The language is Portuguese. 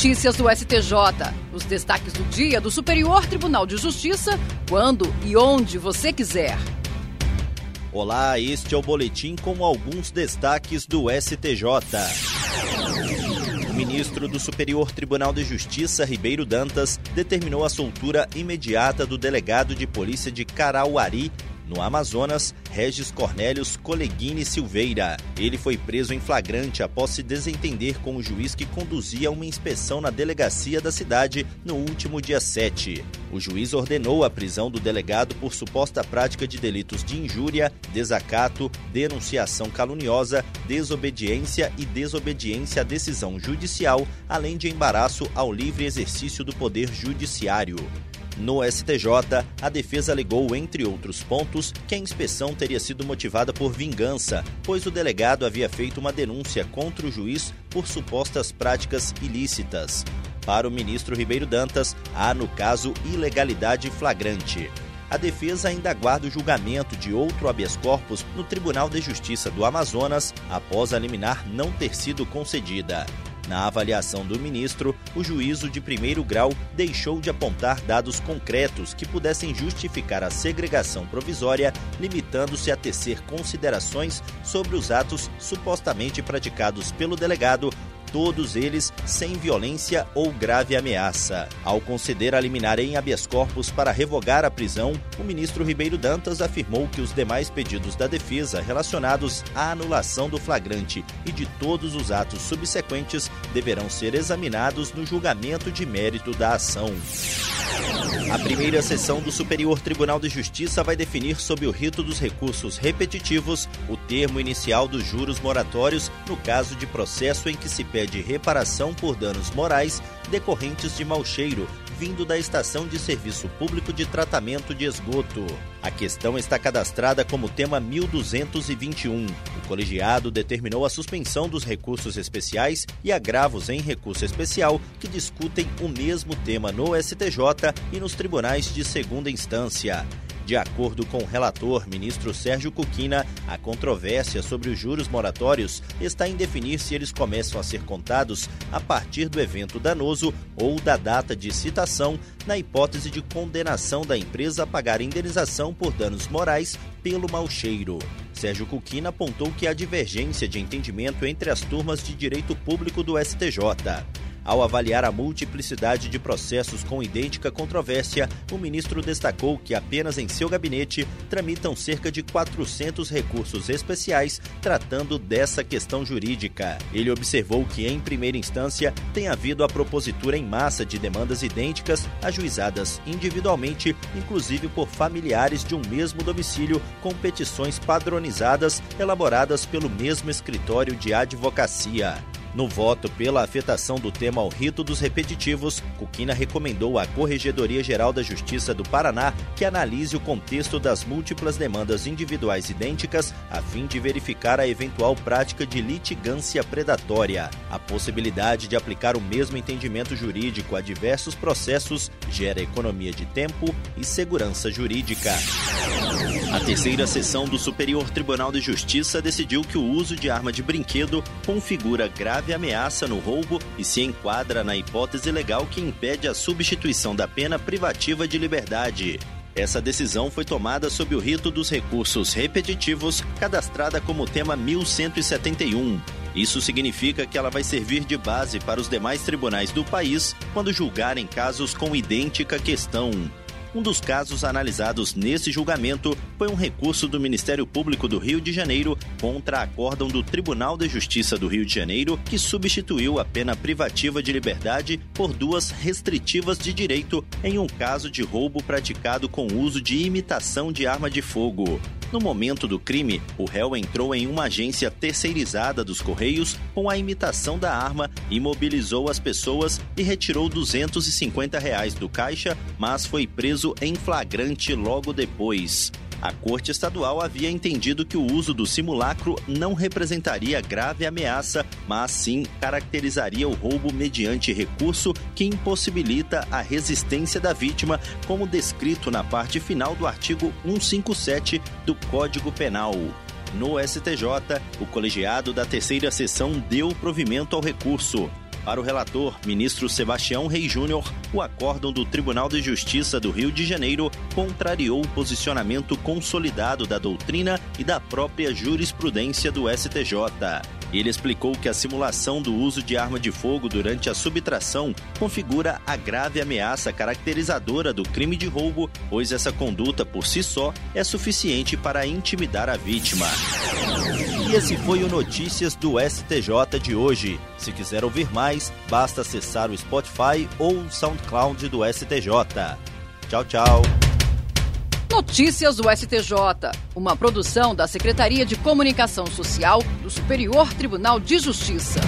Notícias do STJ. Os destaques do dia do Superior Tribunal de Justiça, quando e onde você quiser. Olá, este é o boletim com alguns destaques do STJ. O ministro do Superior Tribunal de Justiça, Ribeiro Dantas, determinou a soltura imediata do delegado de polícia de Carauari, no Amazonas, Regis Cornélios Coleguini Silveira. Ele foi preso em flagrante após se desentender com o juiz que conduzia uma inspeção na delegacia da cidade no último dia 7. O juiz ordenou a prisão do delegado por suposta prática de delitos de injúria, desacato, denunciação caluniosa, desobediência e desobediência à decisão judicial, além de embaraço ao livre exercício do poder judiciário. No STJ, a defesa alegou, entre outros pontos, que a inspeção teria sido motivada por vingança, pois o delegado havia feito uma denúncia contra o juiz por supostas práticas ilícitas. Para o ministro Ribeiro Dantas, há, no caso, ilegalidade flagrante. A defesa ainda aguarda o julgamento de outro habeas corpus no Tribunal de Justiça do Amazonas após a liminar não ter sido concedida. Na avaliação do ministro, o juízo de primeiro grau deixou de apontar dados concretos que pudessem justificar a segregação provisória, limitando-se a tecer considerações sobre os atos supostamente praticados pelo delegado todos eles sem violência ou grave ameaça. Ao conceder a liminar em habeas corpus para revogar a prisão, o ministro Ribeiro Dantas afirmou que os demais pedidos da defesa relacionados à anulação do flagrante e de todos os atos subsequentes deverão ser examinados no julgamento de mérito da ação. A primeira sessão do Superior Tribunal de Justiça vai definir sob o rito dos recursos repetitivos o termo inicial dos juros moratórios no caso de processo em que se pede reparação por danos morais decorrentes de mau cheiro vindo da Estação de Serviço Público de Tratamento de Esgoto. A questão está cadastrada como tema 1221. O colegiado determinou a suspensão dos recursos especiais e agravos em recurso especial que discutem o mesmo tema no STJ e nos tribunais de segunda instância. De acordo com o relator, ministro Sérgio Cuquina, a controvérsia sobre os juros moratórios está em definir se eles começam a ser contados a partir do evento danoso ou da data de citação, na hipótese de condenação da empresa a pagar indenização por danos morais pelo mau cheiro. Sérgio Cuquina apontou que há divergência de entendimento entre as turmas de direito público do STJ. Ao avaliar a multiplicidade de processos com idêntica controvérsia, o ministro destacou que apenas em seu gabinete tramitam cerca de 400 recursos especiais tratando dessa questão jurídica. Ele observou que, em primeira instância, tem havido a propositura em massa de demandas idênticas ajuizadas individualmente, inclusive por familiares de um mesmo domicílio, com petições padronizadas elaboradas pelo mesmo escritório de advocacia. No voto pela afetação do tema ao rito dos repetitivos, Cuquina recomendou à Corregedoria Geral da Justiça do Paraná que analise o contexto das múltiplas demandas individuais idênticas a fim de verificar a eventual prática de litigância predatória. A possibilidade de aplicar o mesmo entendimento jurídico a diversos processos gera economia de tempo e segurança jurídica. A terceira sessão do Superior Tribunal de Justiça decidiu que o uso de arma de brinquedo configura grave ameaça no roubo e se enquadra na hipótese legal que impede a substituição da pena privativa de liberdade. Essa decisão foi tomada sob o rito dos recursos repetitivos, cadastrada como tema 1171. Isso significa que ela vai servir de base para os demais tribunais do país quando julgarem casos com idêntica questão. Um dos casos analisados nesse julgamento foi um recurso do Ministério Público do Rio de Janeiro contra acórdão do Tribunal de Justiça do Rio de Janeiro, que substituiu a pena privativa de liberdade por duas restritivas de direito em um caso de roubo praticado com uso de imitação de arma de fogo. No momento do crime, o réu entrou em uma agência terceirizada dos Correios com a imitação da arma, imobilizou as pessoas e retirou 250 reais do caixa, mas foi preso em flagrante logo depois. A Corte Estadual havia entendido que o uso do simulacro não representaria grave ameaça, mas sim caracterizaria o roubo mediante recurso que impossibilita a resistência da vítima, como descrito na parte final do artigo 157 do Código Penal. No STJ, o colegiado da terceira sessão deu provimento ao recurso. Para o relator, ministro Sebastião Rei Júnior, o acórdão do Tribunal de Justiça do Rio de Janeiro contrariou o posicionamento consolidado da doutrina e da própria jurisprudência do STJ. Ele explicou que a simulação do uso de arma de fogo durante a subtração configura a grave ameaça caracterizadora do crime de roubo, pois essa conduta por si só é suficiente para intimidar a vítima. E esse foi o Notícias do STJ de hoje. Se quiser ouvir mais, basta acessar o Spotify ou o SoundCloud do STJ. Tchau, tchau. Notícias do STJ, uma produção da Secretaria de Comunicação Social do Superior Tribunal de Justiça.